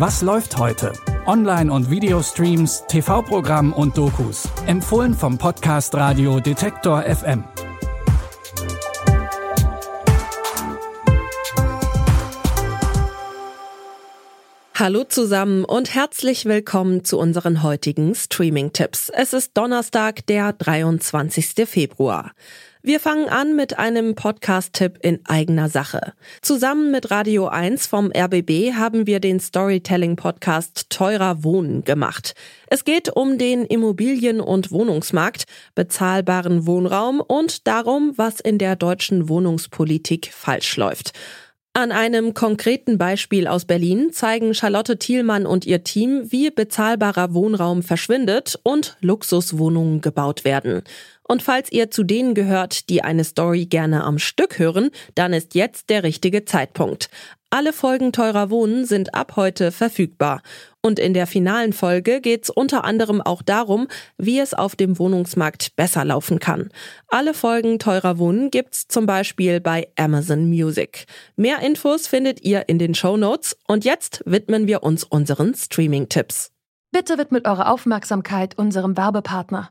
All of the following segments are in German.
Was läuft heute? Online- und Videostreams, TV-Programm und Dokus. Empfohlen vom Podcast Radio Detektor FM. Hallo zusammen und herzlich willkommen zu unseren heutigen Streaming-Tipps. Es ist Donnerstag, der 23. Februar. Wir fangen an mit einem Podcast-Tipp in eigener Sache. Zusammen mit Radio 1 vom RBB haben wir den Storytelling-Podcast Teurer Wohnen gemacht. Es geht um den Immobilien- und Wohnungsmarkt, bezahlbaren Wohnraum und darum, was in der deutschen Wohnungspolitik falsch läuft. An einem konkreten Beispiel aus Berlin zeigen Charlotte Thielmann und ihr Team, wie bezahlbarer Wohnraum verschwindet und Luxuswohnungen gebaut werden. Und falls ihr zu denen gehört, die eine Story gerne am Stück hören, dann ist jetzt der richtige Zeitpunkt. Alle Folgen Teurer Wohnen sind ab heute verfügbar. Und in der finalen Folge geht's unter anderem auch darum, wie es auf dem Wohnungsmarkt besser laufen kann. Alle Folgen Teurer Wohnen gibt's zum Beispiel bei Amazon Music. Mehr Infos findet ihr in den Show Notes. Und jetzt widmen wir uns unseren Streaming-Tipps. Bitte widmet eure Aufmerksamkeit unserem Werbepartner.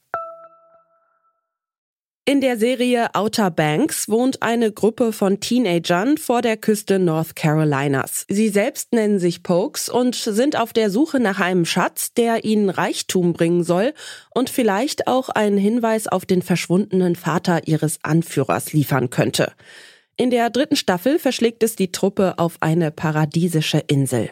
In der Serie Outer Banks wohnt eine Gruppe von Teenagern vor der Küste North Carolinas. Sie selbst nennen sich Pokes und sind auf der Suche nach einem Schatz, der ihnen Reichtum bringen soll und vielleicht auch einen Hinweis auf den verschwundenen Vater ihres Anführers liefern könnte. In der dritten Staffel verschlägt es die Truppe auf eine paradiesische Insel.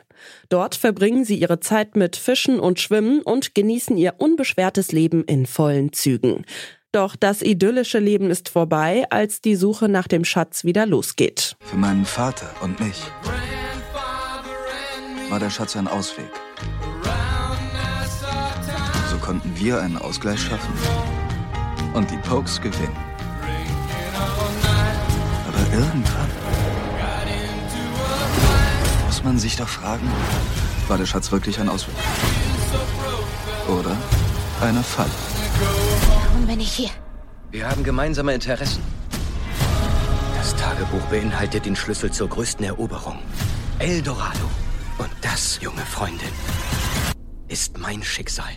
Dort verbringen sie ihre Zeit mit Fischen und Schwimmen und genießen ihr unbeschwertes Leben in vollen Zügen. Doch das idyllische Leben ist vorbei, als die Suche nach dem Schatz wieder losgeht. Für meinen Vater und mich war der Schatz ein Ausweg. So konnten wir einen Ausgleich schaffen und die Pokes gewinnen. Aber irgendwann muss man sich doch fragen, war der Schatz wirklich ein Ausweg? Oder eine Falle? Bin ich hier? Wir haben gemeinsame Interessen. Das Tagebuch beinhaltet den Schlüssel zur größten Eroberung. Eldorado. Und das, junge Freundin, ist mein Schicksal.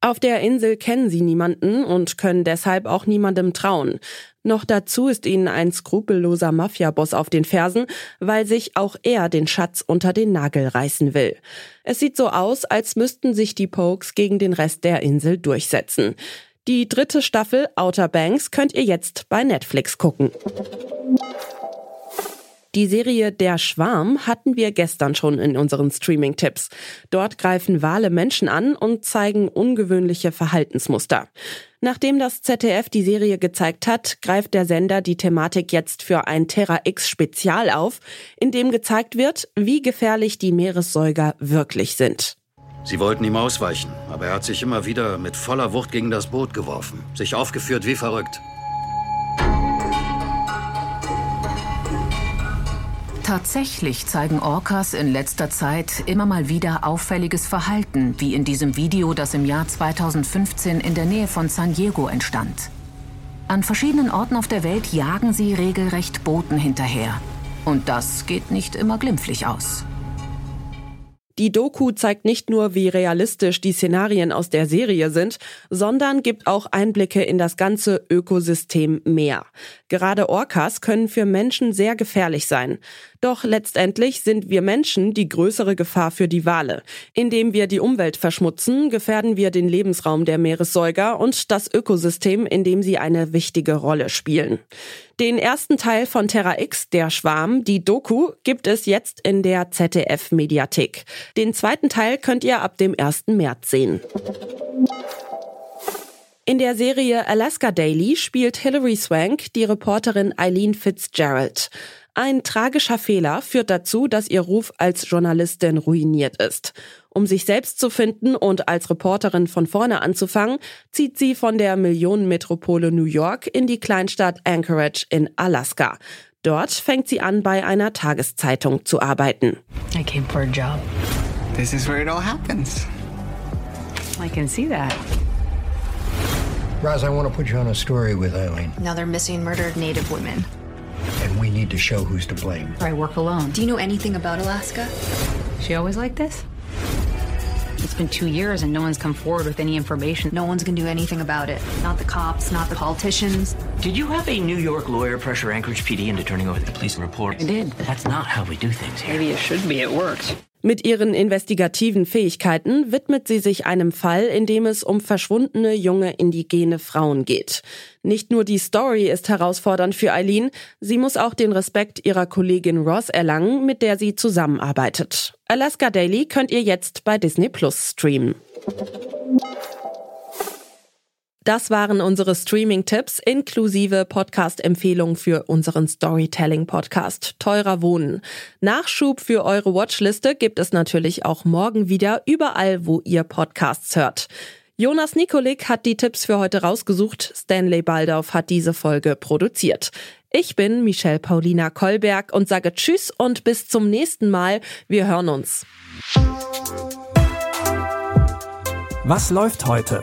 Auf der Insel kennen sie niemanden und können deshalb auch niemandem trauen. Noch dazu ist ihnen ein skrupelloser Mafiaboss auf den Fersen, weil sich auch er den Schatz unter den Nagel reißen will. Es sieht so aus, als müssten sich die Pokes gegen den Rest der Insel durchsetzen. Die dritte Staffel Outer Banks könnt ihr jetzt bei Netflix gucken. Die Serie Der Schwarm hatten wir gestern schon in unseren Streaming-Tipps. Dort greifen Wale Menschen an und zeigen ungewöhnliche Verhaltensmuster. Nachdem das ZDF die Serie gezeigt hat, greift der Sender die Thematik jetzt für ein Terra X Spezial auf, in dem gezeigt wird, wie gefährlich die Meeressäuger wirklich sind. Sie wollten ihm ausweichen, aber er hat sich immer wieder mit voller Wucht gegen das Boot geworfen, sich aufgeführt wie verrückt. Tatsächlich zeigen Orcas in letzter Zeit immer mal wieder auffälliges Verhalten, wie in diesem Video, das im Jahr 2015 in der Nähe von San Diego entstand. An verschiedenen Orten auf der Welt jagen sie regelrecht Booten hinterher. Und das geht nicht immer glimpflich aus. Die Doku zeigt nicht nur, wie realistisch die Szenarien aus der Serie sind, sondern gibt auch Einblicke in das ganze Ökosystem Meer. Gerade Orcas können für Menschen sehr gefährlich sein. Doch letztendlich sind wir Menschen die größere Gefahr für die Wale. Indem wir die Umwelt verschmutzen, gefährden wir den Lebensraum der Meeressäuger und das Ökosystem, in dem sie eine wichtige Rolle spielen. Den ersten Teil von Terra X, der Schwarm, die Doku, gibt es jetzt in der ZDF Mediathek. Den zweiten Teil könnt ihr ab dem 1. März sehen. In der Serie Alaska Daily spielt Hilary Swank die Reporterin Eileen Fitzgerald. Ein tragischer Fehler führt dazu, dass ihr Ruf als Journalistin ruiniert ist. Um sich selbst zu finden und als Reporterin von vorne anzufangen, zieht sie von der Millionenmetropole New York in die Kleinstadt Anchorage in Alaska. Dort fängt sie an, bei einer Tageszeitung zu arbeiten. I came for a job. This is where it all happens. I can see that. Roz, I want to put you on a story with Eileen. Now they're missing murdered Native women. And we need to show who's to blame. I work alone. Do you know anything about Alaska? She always like this? It's been two years and no one's come forward with any information. No one's gonna do anything about it. Not the cops, not the politicians. Did you have a New York lawyer pressure Anchorage PD into turning over the police report? I did. That's not how we do things here. Maybe it should be. It works. Mit ihren investigativen Fähigkeiten widmet sie sich einem Fall, in dem es um verschwundene junge indigene Frauen geht. Nicht nur die Story ist herausfordernd für Eileen, sie muss auch den Respekt ihrer Kollegin Ross erlangen, mit der sie zusammenarbeitet. Alaska Daily könnt ihr jetzt bei Disney Plus streamen. Das waren unsere Streaming-Tipps inklusive Podcast-Empfehlung für unseren Storytelling-Podcast Teurer Wohnen. Nachschub für eure Watchliste gibt es natürlich auch morgen wieder überall, wo ihr Podcasts hört. Jonas Nikolik hat die Tipps für heute rausgesucht. Stanley Baldauf hat diese Folge produziert. Ich bin Michelle Paulina Kolberg und sage Tschüss und bis zum nächsten Mal. Wir hören uns. Was läuft heute?